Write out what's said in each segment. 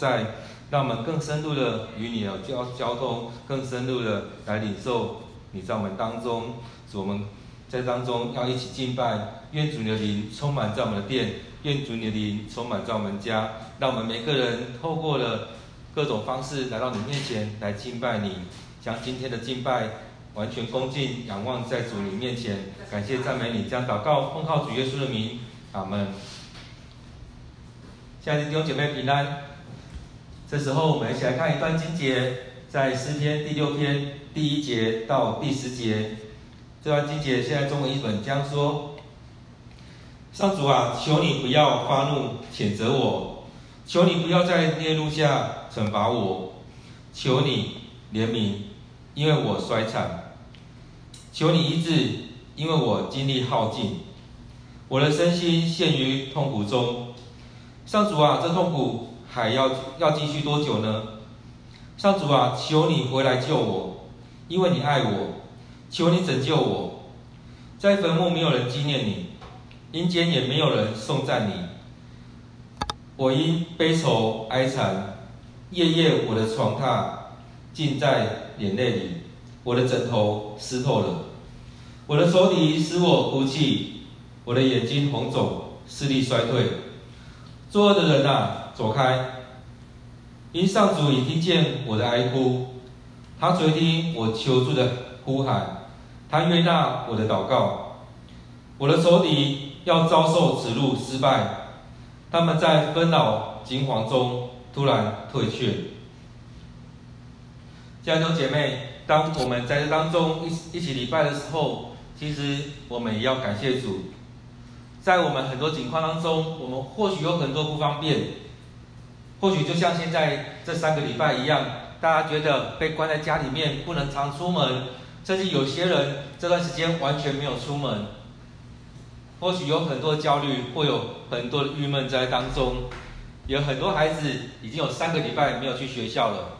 在让我们更深入的与你有交交通，更深入的来领受你在我们当中，主我们在当中要一起敬拜，愿主你的灵充满在我们的殿，愿主你的灵充满在我们家，让我们每个人透过了各种方式来到你面前来敬拜你，将今天的敬拜完全恭敬仰望在主你面前，感谢赞美你，将祷告奉靠主耶稣的名，阿门。亲爱的弟兄姐妹平安。这时候，我们一起来看一段经节，在诗篇第六篇第一节到第十节。这段经节现在中文译本这样说：上主啊，求你不要发怒谴责我，求你不要在烈怒下惩罚我，求你怜悯，因为我衰残；求你医治，因为我精力耗尽，我的身心陷于痛苦中。上主啊，这痛苦。还要要继续多久呢？上主啊，求你回来救我，因为你爱我。求你拯救我，在坟墓没有人纪念你，阴间也没有人颂赞你。我因悲愁哀惨，夜夜我的床榻浸在眼泪里，我的枕头湿透了，我的手底使我哭泣，我的眼睛红肿，视力衰退。作恶的人啊！走开！因上主已听见我的哀哭，他垂听我求助的呼喊，他悦纳我的祷告。我的仇敌要遭受此路失败，他们在纷扰惊惶中突然退却。家中姐妹，当我们在这当中一一起礼拜的时候，其实我们也要感谢主。在我们很多情况当中，我们或许有很多不方便。或许就像现在这三个礼拜一样，大家觉得被关在家里面不能常出门，甚至有些人这段时间完全没有出门。或许有很多焦虑，会有很多的郁闷在当中。有很多孩子已经有三个礼拜没有去学校了。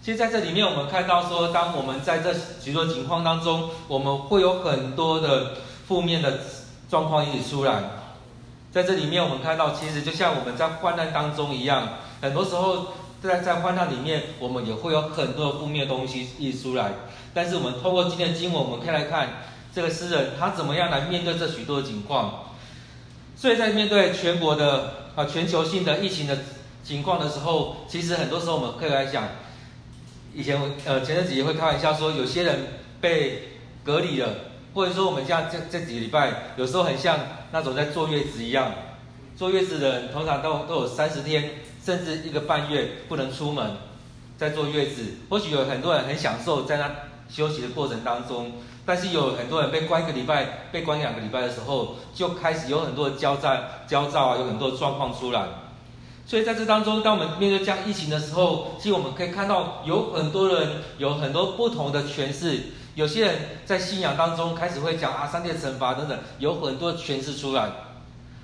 其实在这里面，我们看到说，当我们在这许多情况当中，我们会有很多的负面的状况一起出来。在这里面，我们看到，其实就像我们在患难当中一样，很多时候在在患难里面，我们也会有很多的负面东西溢出来。但是我们透过今天的经文，我们可以来看这个诗人他怎么样来面对这许多的情况。所以在面对全国的啊全球性的疫情的情况的时候，其实很多时候我们可以来讲，以前呃前阵子也会开玩笑说，有些人被隔离了。或者说，我们像这这几个礼拜，有时候很像那种在坐月子一样，坐月子的人通常都都有三十天，甚至一个半月不能出门，在坐月子。或许有很多人很享受在那休息的过程当中，但是有很多人被关一个礼拜，被关两个礼拜的时候，就开始有很多的焦躁、焦躁啊，有很多的状况出来。所以在这当中，当我们面对这样疫情的时候，其实我们可以看到有很多人有很多不同的诠释。有些人在信仰当中开始会讲啊，上帝的惩罚等等，有很多诠释出来。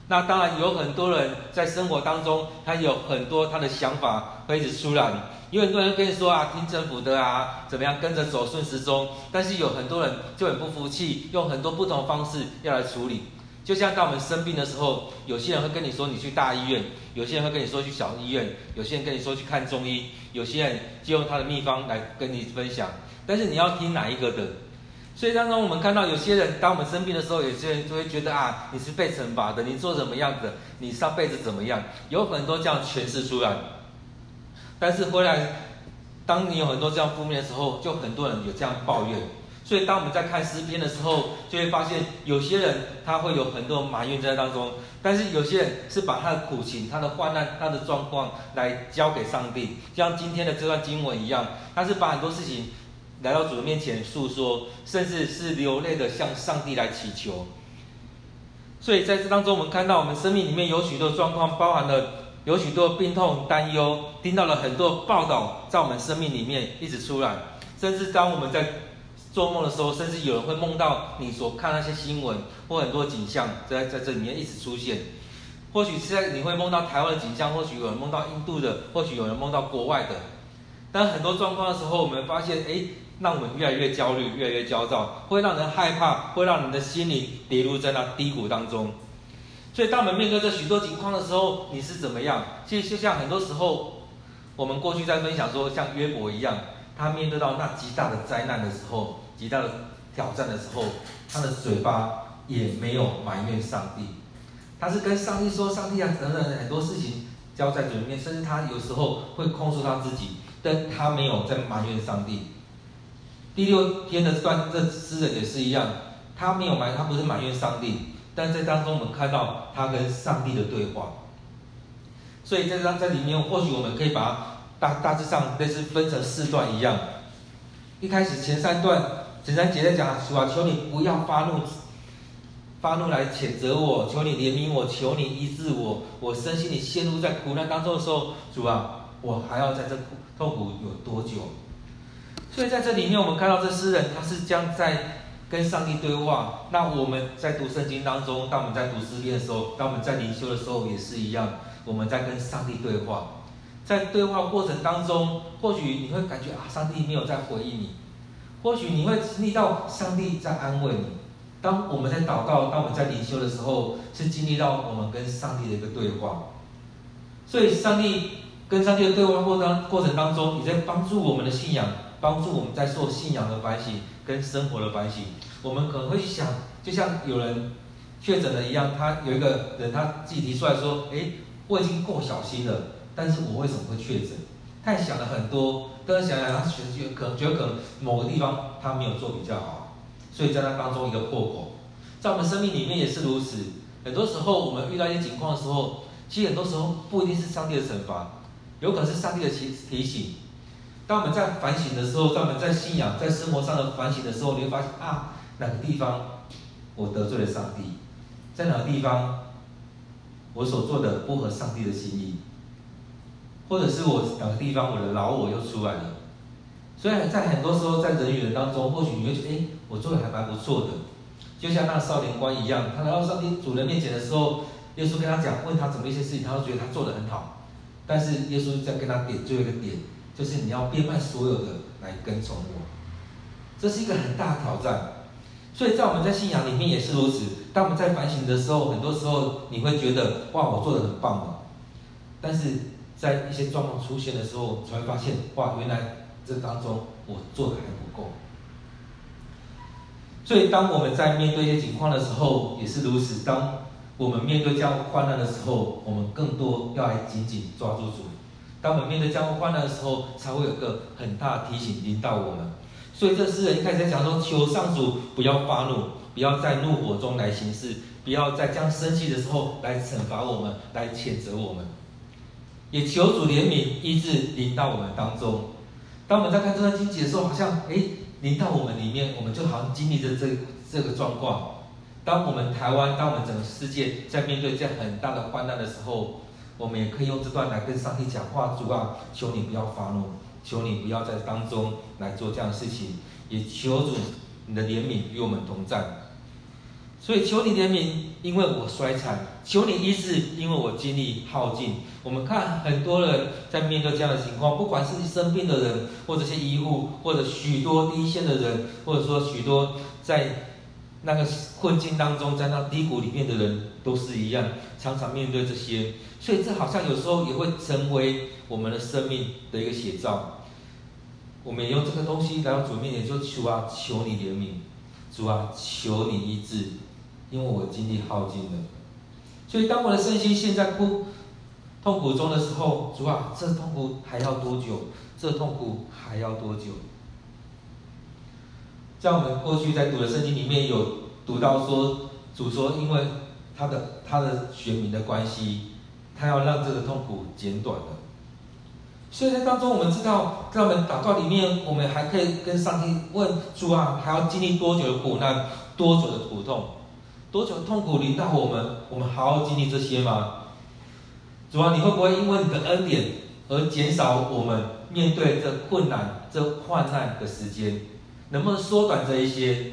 那当然有很多人在生活当中，他有很多他的想法会一直出来。有很多人跟你说啊，听政府的啊，怎么样跟着走顺时钟。但是有很多人就很不服气，用很多不同方式要来处理。就像当我们生病的时候，有些人会跟你说你去大医院，有些人会跟你说去小医院，有些人跟你说去看中医，有些人就用他的秘方来跟你分享。但是你要听哪一个的？所以当中我们看到有些人，当我们生病的时候，有些人就会觉得啊，你是被惩罚的，你做怎么样的，你上辈子怎么样，有很多这样诠释出来。但是后来，当你有很多这样负面的时候，就很多人有这样抱怨。所以当我们在看诗篇的时候，就会发现有些人他会有很多埋怨在当中，但是有些人是把他的苦情、他的患难、他的状况来交给上帝，像今天的这段经文一样，他是把很多事情。来到主的面前诉说，甚至是流泪的向上帝来祈求。所以在这当中，我们看到我们生命里面有许多状况，包含了有许多病痛、担忧，听到了很多报道，在我们生命里面一直出来。甚至当我们在做梦的时候，甚至有人会梦到你所看那些新闻或很多景象，在在这里面一直出现。或许现在你会梦到台湾的景象，或许有人梦到印度的，或许有人梦到国外的。但很多状况的时候，我们发现，哎。让我们越来越焦虑，越来越焦躁，会让人害怕，会让人的心灵跌入在那低谷当中。所以，当我们面对这许多情况的时候，你是怎么样？其实就像很多时候，我们过去在分享说，像约伯一样，他面对到那极大的灾难的时候，极大的挑战的时候，他的嘴巴也没有埋怨上帝，他是跟上帝说：“上帝啊，等等很多事情交在嘴里面，甚至他有时候会控诉他自己，但他没有在埋怨上帝。”第六天的这段，这诗人也是一样，他没有埋，他不是埋怨上帝，但在当中我们看到他跟上帝的对话。所以在这在里面，或许我们可以把大大致上类似分成四段一样。一开始前三段，前三节在讲主啊，求你不要发怒，发怒来谴责我，求你怜悯我，求你医治我。我深信你陷入在苦难当中的时候，主啊，我还要在这苦痛苦有多久？所以在这里面，我们看到这诗人他是将在跟上帝对话。那我们在读圣经当中，当我们在读诗篇的时候，当我们在灵修的时候，也是一样。我们在跟上帝对话，在对话过程当中，或许你会感觉啊，上帝没有在回应你；或许你会经历到上帝在安慰你。当我们在祷告，当我们在灵修的时候，是经历到我们跟上帝的一个对话。所以，上帝跟上帝的对话过当过程当中，你在帮助我们的信仰，帮助我们在做信仰的反省跟生活的反省。我们可能会想，就像有人确诊了一样，他有一个人他自己提出来说：“诶。”我已经够小心了，但是我为什么会确诊？他也想了很多，但是想想他觉得可能觉得可能某个地方他没有做比较好，所以在那当中一个破口，在我们生命里面也是如此。很多时候我们遇到一些情况的时候，其实很多时候不一定是上帝的惩罚，有可能是上帝的提提醒。当我们在反省的时候，当我们在信仰、在生活上的反省的时候，你会发现啊，哪个地方我得罪了上帝，在哪个地方。我所做的不合上帝的心意，或者是我哪个地方我的老我又出来了。所以在很多时候，在人与人当中，或许你会觉得，哎，我做的还蛮不错的。就像那个少年官一样，他来到上帝主人面前的时候，耶稣跟他讲，问他怎么一些事情，他都觉得他做的很好。但是耶稣在跟他点最后一个点，就是你要变卖所有的来跟从我。这是一个很大的挑战。所以在我们在信仰里面也是如此。当我们在反省的时候，很多时候你会觉得哇，我做的很棒了。但是在一些状况出现的时候，才会发现哇，原来这当中我做的还不够。所以当我们在面对一些情况的时候，也是如此。当我们面对这样患难的时候，我们更多要来紧紧抓住主。当我们面对这样患难的时候，才会有个很大的提醒引导我们。所以这诗人一开始在讲说：求上主不要发怒，不要在怒火中来行事，不要在这样生气的时候来惩罚我们，来谴责我们。也求主怜悯医治临到我们当中。当我们在看这段经节的时候，好像诶临到我们里面，我们就好像经历着这这个状况。当我们台湾，当我们整个世界在面对这样很大的患难的时候，我们也可以用这段来跟上帝讲话：主啊，求你不要发怒。求你不要在当中来做这样的事情，也求主你的怜悯与我们同在。所以求你怜悯，因为我衰残；求你医治，因为我精力耗尽。我们看很多人在面对这样的情况，不管是生病的人，或者是医护，或者许多第一线的人，或者说许多在那个困境当中，在那低谷里面的人，都是一样，常常面对这些。所以这好像有时候也会成为我们的生命的一个写照。我们用这个东西来到主面前，就求啊，求你怜悯，主啊，求你医治，因为我精力耗尽了。所以当我的身心陷在不痛苦中的时候，主啊，这痛苦还要多久？这痛苦还要多久？像我们过去在读的圣经里面有读到说，主说，因为他的他的选民的关系，他要让这个痛苦减短了。所以在当中，我们知道，在我们祷告里面，我们还可以跟上帝问主啊，还要经历多久的苦难，多久的苦痛，多久的痛苦临到我们，我们还要经历这些吗？主啊，你会不会因为你的恩典而减少我们面对这困难、这患难的时间？能不能缩短这一些？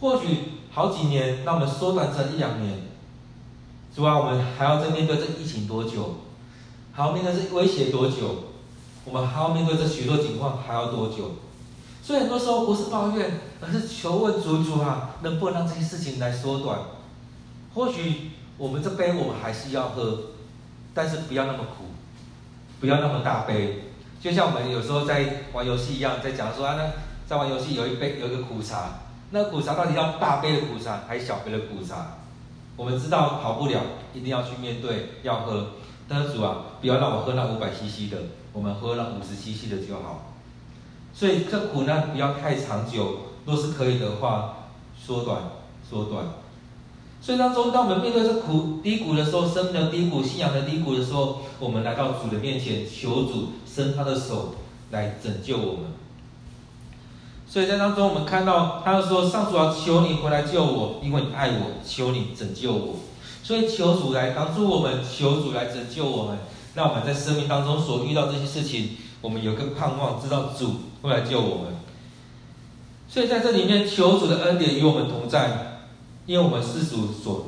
或许好几年，那我们缩短成一两年。主啊，我们还要再面对这疫情多久？还要面对这威胁多久？我们还要面对这许多情况，还要多久？所以很多时候不是抱怨，而是求问主主啊，能不能让这些事情来缩短？或许我们这杯我们还是要喝，但是不要那么苦。不要那么大杯。就像我们有时候在玩游戏一样，在讲说啊，那在玩游戏有一杯有一个苦茶，那苦茶到底要大杯的苦茶还是小杯的苦茶？我们知道跑不了，一定要去面对，要喝。但是主啊，不要让我喝那五百 CC 的，我们喝那五十 CC 的就好。所以这苦难不要太长久，若是可以的话，缩短，缩短。所以当中，当我们面对这苦低谷的时候，生命的低谷、信仰的低谷的时候，我们来到主的面前，求主伸他的手来拯救我们。所以在当中，我们看到他说：“上主啊，求你回来救我，因为你爱我，求你拯救我。”所以求主来帮助我们，求主来拯救我们，让我们在生命当中所遇到这些事情，我们有个盼望，知道主会来救我们。所以在这里面，求主的恩典与我们同在。因为我们是主所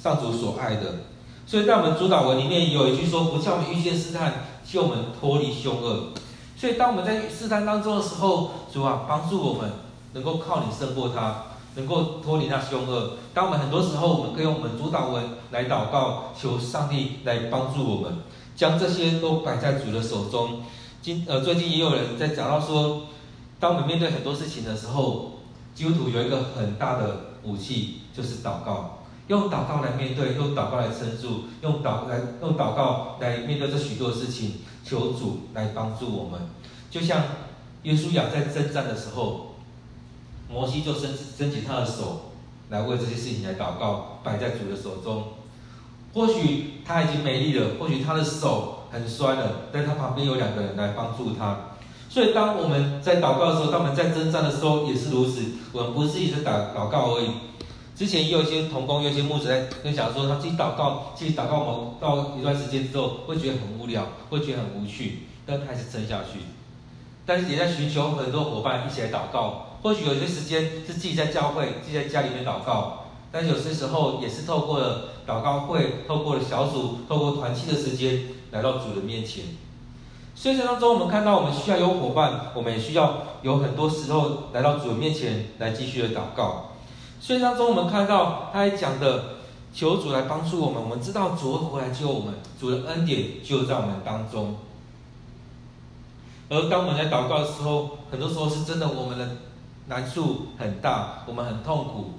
上主所爱的，所以在我们主祷文里面有一句说：“不叫我们遇见试探，救我们脱离凶恶。”所以当我们在试探当中的时候，主啊，帮助我们能够靠你胜过他，能够脱离那凶恶。当我们很多时候，我们可以用我们主祷文来祷告，求上帝来帮助我们，将这些都摆在主的手中。今呃，最近也有人在讲到说，当我们面对很多事情的时候，基督徒有一个很大的武器。就是祷告，用祷告来面对，用祷告来撑住，用祷来用祷告来面对这许多事情，求主来帮助我们。就像约书亚在征战的时候，摩西就伸伸起他的手来为这些事情来祷告，摆在主的手中。或许他已经没力了，或许他的手很酸了，但他旁边有两个人来帮助他。所以当我们在祷告的时候，当我们在征战的时候也是如此。我们不是一直祷祷告而已。之前也有一些同工，有一些牧者在分享说，他自己祷告，自己祷告，某到一段时间之后，会觉得很无聊，会觉得很无趣，但还是撑下去。但是也在寻求很多伙伴一起来祷告。或许有些时间是自己在教会，自己在家里面祷告，但是有些时候也是透过了祷告会，透过了小组，透过团契的时间来到主的面前。所以当中，我们看到我们需要有伙伴，我们也需要有很多时候来到主的面前来继续的祷告。所以当中，我们看到他还讲的，求主来帮助我们。我们知道主会回来救我们，主的恩典就在我们当中。而当我们在祷告的时候，很多时候是真的，我们的难处很大，我们很痛苦。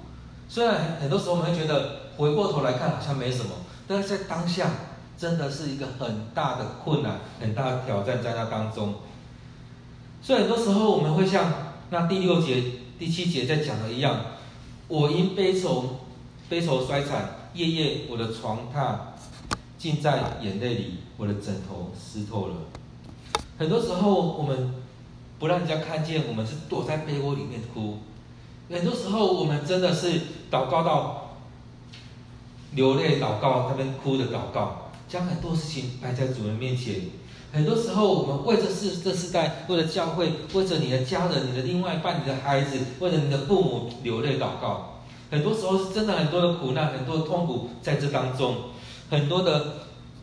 虽然很多时候我们会觉得回过头来看好像没什么，但是在当下真的是一个很大的困难、很大的挑战在那当中。所以很多时候我们会像那第六节、第七节在讲的一样。我因悲愁，悲愁衰惨，夜夜我的床榻浸在眼泪里，我的枕头湿透了。很多时候，我们不让人家看见，我们是躲在被窝里面哭。很多时候，我们真的是祷告到流泪，祷告那边哭的祷告，将很多事情摆在主人面前。很多时候，我们为着世这世代，为了教会，为着你的家人、你的另外一半、你的孩子，为了你的父母流泪祷告。很多时候是真的很多的苦难，很多的痛苦在这当中，很多的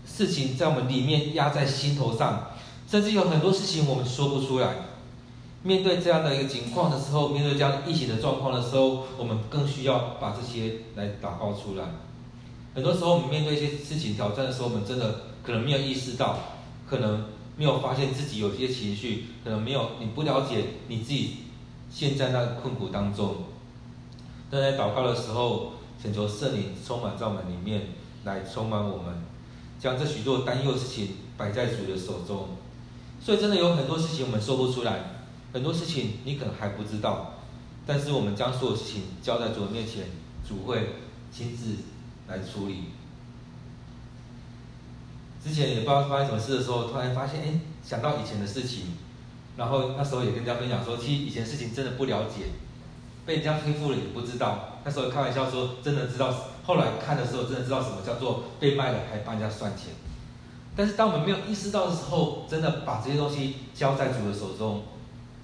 事情在我们里面压在心头上，甚至有很多事情我们说不出来。面对这样的一个情况的时候，面对这样疫情的状况的时候，我们更需要把这些来祷告出来。很多时候，我们面对一些事情挑战的时候，我们真的可能没有意识到。可能没有发现自己有些情绪，可能没有，你不了解你自己现在那个困苦当中。但在祷告的时候，请求圣灵充满在我们里面，来充满我们，将这许多担忧的事情摆在主的手中。所以真的有很多事情我们说不出来，很多事情你可能还不知道，但是我们将所有事情交在主的面前，主会亲自来处理。之前也不知道发生什么事的时候，突然发现，哎，想到以前的事情，然后那时候也跟人家分享说，其实以前事情真的不了解，被人家欺负了也不知道。那时候开玩笑说，真的知道，后来看的时候真的知道什么叫做被卖了还帮人家算钱。但是当我们没有意识到的时候，真的把这些东西交在主的手中，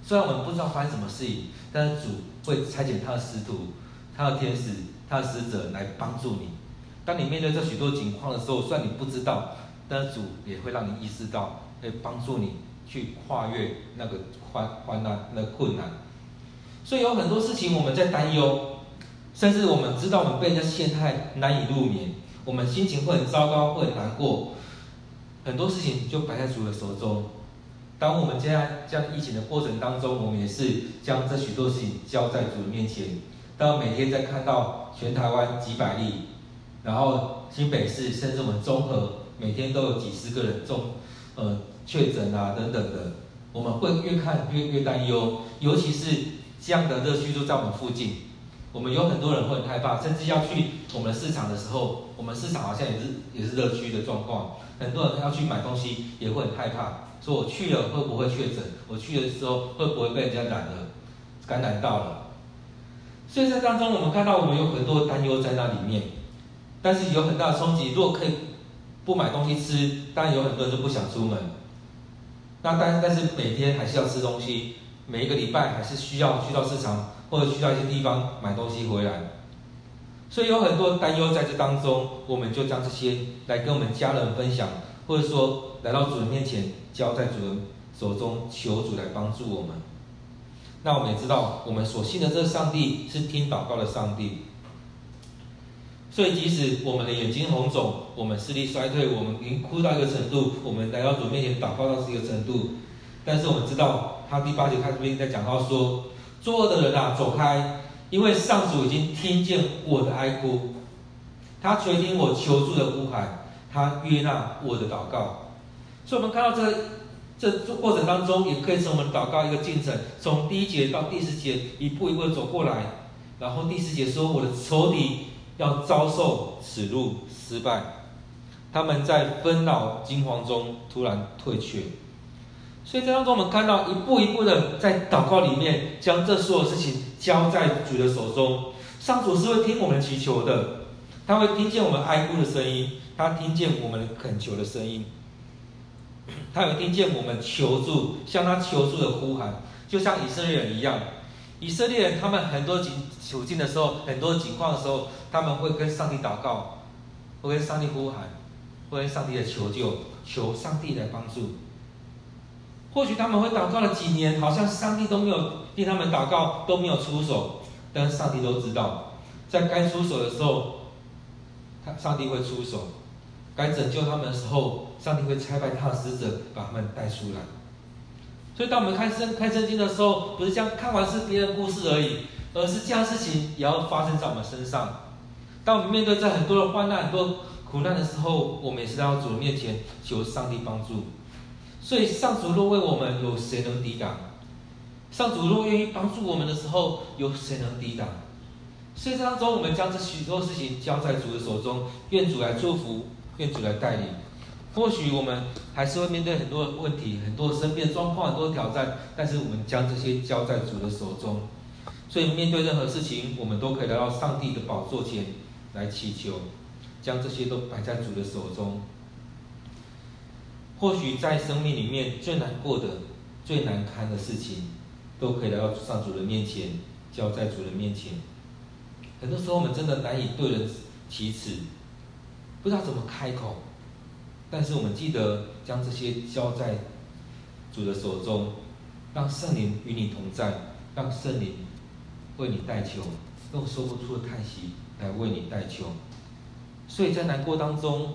虽然我们不知道发生什么事情，但是主会差遣他的使徒、他的天使、他的使者来帮助你。当你面对这许多情况的时候，虽然你不知道。那主也会让你意识到，会帮助你去跨越那个患患难、那困难。所以有很多事情我们在担忧，甚至我们知道我们被人家陷害难以入眠，我们心情会很糟糕，会很难过。很多事情就摆在主的手中。当我们现在这样疫情的过程当中，我们也是将这许多事情交在主的面前。当每天在看到全台湾几百例，然后新北市甚至我们中和每天都有几十个人中呃确诊啊等等的，我们会越看越越担忧。尤其是这样的热区就在我们附近，我们有很多人会很害怕，甚至要去我们的市场的时候，我们市场好像也是也是热区的状况，很多人要去买东西也会很害怕。说我去了会不会确诊？我去的时候会不会被人家染了、感染到了？所以在当中，我们看到我们有很多担忧在那里面，但是有很大的冲击。如果可以不买东西吃，当然有很多人就不想出门。那但但是每天还是要吃东西，每一个礼拜还是需要去到市场或者去到一些地方买东西回来。所以有很多担忧在这当中，我们就将这些来跟我们家人分享，或者说来到主人面前。交在主人手中，求主来帮助我们。那我们也知道，我们所信的这个上帝是听祷告的上帝。所以，即使我们的眼睛红肿，我们视力衰退，我们已经哭到一个程度，我们来到主面前祷告到这个程度，但是我们知道，他第八节他这边在讲到说：“作恶的人啊，走开，因为上主已经听见我的哀哭，他垂听我求助的呼喊，他悦纳我的祷告。”所以，我们看到这这过程当中，也可以从我们祷告一个进程，从第一节到第十节，一步一步走过来。然后第十节说：“我的仇敌要遭受耻辱、失败，他们在纷扰惊慌中突然退却。”所以，在当中我们看到一步一步的在祷告里面，将这所有事情交在主的手中。上主是会听我们祈求的，他会听见我们哀哭的声音，他听见我们恳求的声音。他有听见我们求助，向他求助的呼喊，就像以色列人一样。以色列人他们很多境处境的时候，很多情况的时候，他们会跟上帝祷告，会跟上帝呼喊，会跟上帝的求救，求上帝来帮助。或许他们会祷告了几年，好像上帝都没有替他们祷告，都没有出手，但是上帝都知道，在该出手的时候，他上帝会出手。该拯救他们的时候，上帝会差派他的使者把他们带出来。所以，当我们看圣看圣经的时候，不是这样看完是别人故事而已，而是这样事情也要发生在我们身上。当我们面对在很多的患难、很多苦难的时候，我们也是在主面前求上帝帮助。所以，上主若为我们，有谁能抵挡？上主若愿意帮助我们的时候，有谁能抵挡？所以，这当中我们将这许多事情交在主的手中，愿主来祝福。愿主来带领，或许我们还是会面对很多的问题、很多身边状况、很多的挑战，但是我们将这些交在主的手中。所以面对任何事情，我们都可以来到上帝的宝座前来祈求，将这些都摆在主的手中。或许在生命里面最难过的、最难堪的事情，都可以来到上主的面前，交在主的面前。很多时候我们真的难以对人启齿。不知道怎么开口，但是我们记得将这些交在主的手中，让圣灵与你同在，让圣灵为你代求，用说不出的叹息来为你代求。所以在难过当中，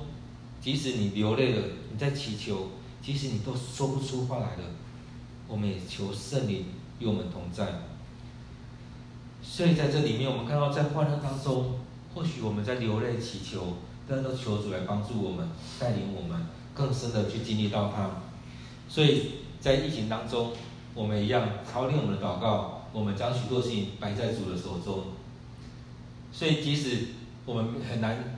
即使你流泪了，你在祈求，即使你都说不出话来了，我们也求圣灵与我们同在。所以在这里面，我们看到在患难当中，或许我们在流泪祈求。但都求主来帮助我们，带领我们更深的去经历到他。所以在疫情当中，我们一样操练我们的祷告，我们将许多事情摆在主的手中。所以即使我们很难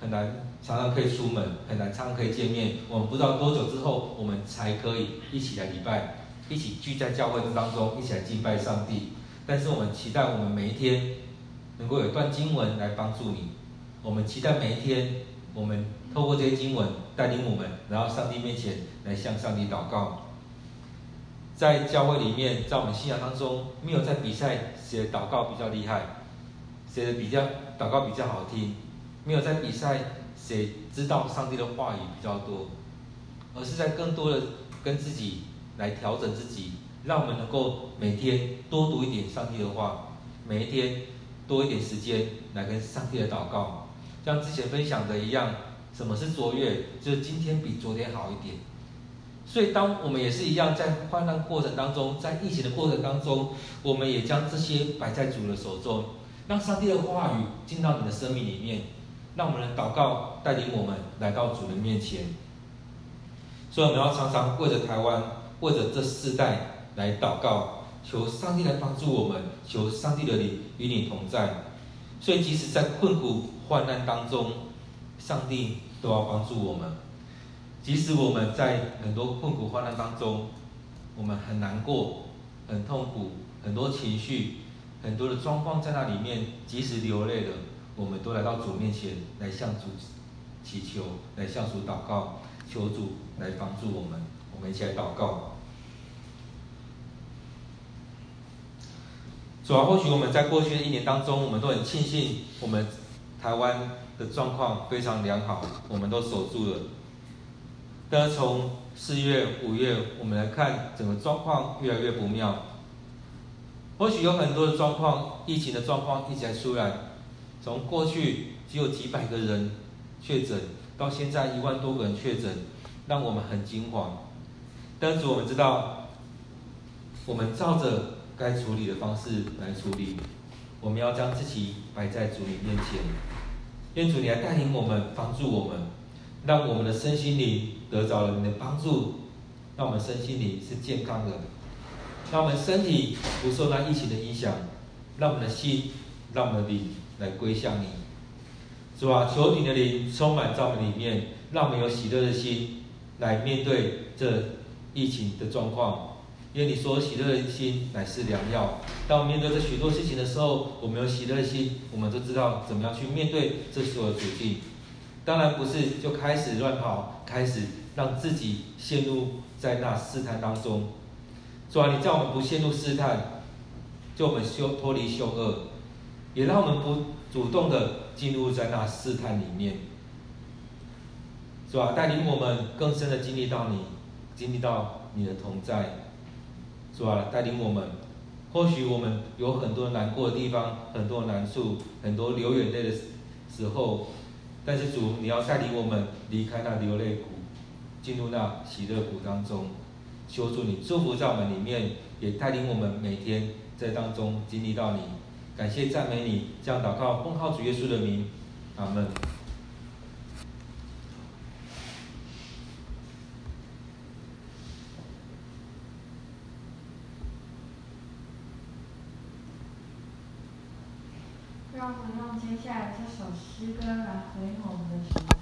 很难常常可以出门，很难常常可以见面，我们不知道多久之后我们才可以一起来礼拜，一起聚在教会当中，一起来敬拜上帝。但是我们期待我们每一天能够有一段经文来帮助你。我们期待每一天，我们透过这些经文带领我们，然后上帝面前来向上帝祷告。在教会里面，在我们信仰当中，没有在比赛谁祷告比较厉害，谁的比较祷告比较好听，没有在比赛谁知道上帝的话语比较多，而是在更多的跟自己来调整自己，让我们能够每天多读一点上帝的话，每一天多一点时间来跟上帝的祷告。像之前分享的一样，什么是卓越？就是今天比昨天好一点。所以，当我们也是一样，在患难过程当中，在疫情的过程当中，我们也将这些摆在主的手中，让上帝的话语进到你的生命里面，让我们的祷告带领我们来到主的面前。所以，我们要常常为着台湾，为着这世代来祷告，求上帝来帮助我们，求上帝的灵与你同在。所以，即使在困苦患难当中，上帝都要帮助我们。即使我们在很多困苦患难当中，我们很难过、很痛苦、很多情绪、很多的状况在那里面，即使流泪了，我们都来到主面前来向主祈求，来向主祷告，求主来帮助我们。我们一起来祷告。主啊，或许我们在过去的一年当中，我们都很庆幸，我们台湾的状况非常良好，我们都守住了。但是从四月、五月，我们来看整个状况越来越不妙。或许有很多的状况，疫情的状况一直在出来。从过去只有几百个人确诊，到现在一万多个人确诊，让我们很惊慌。但是我们知道，我们照着该处理的方式来处理。我们要将自己摆在主你面前，愿主你来带领我们，帮助我们。让我们的身心灵得着了你的帮助，让我们身心灵是健康的，让我们身体不受那疫情的影响，让我们的心，让我们的灵来归向你，是吧？求你的灵充满在我们里面，让我们有喜乐的心来面对这疫情的状况。因为你说喜乐的心乃是良药，当我们面对这许多事情的时候，我们有喜乐的心，我们就知道怎么样去面对这所有的处境。当然不是就开始乱跑，开始让自己陷入在那试探当中。主啊，你叫我们不陷入试探，就我们修脱离凶恶，也让我们不主动的进入在那试探里面。主啊，带领我们更深的经历到你，经历到你的同在。主啊，带领我们，或许我们有很多难过的地方，很多难处，很多流眼泪的时候。但是主，你要带领我们离开那流泪谷，进入那喜乐谷当中。求主你祝福在我们里面，也带领我们每天在当中经历到你。感谢赞美你，这样祷告奉靠主耶稣的名，阿门。让我们用接下来这首诗歌来回我们的主。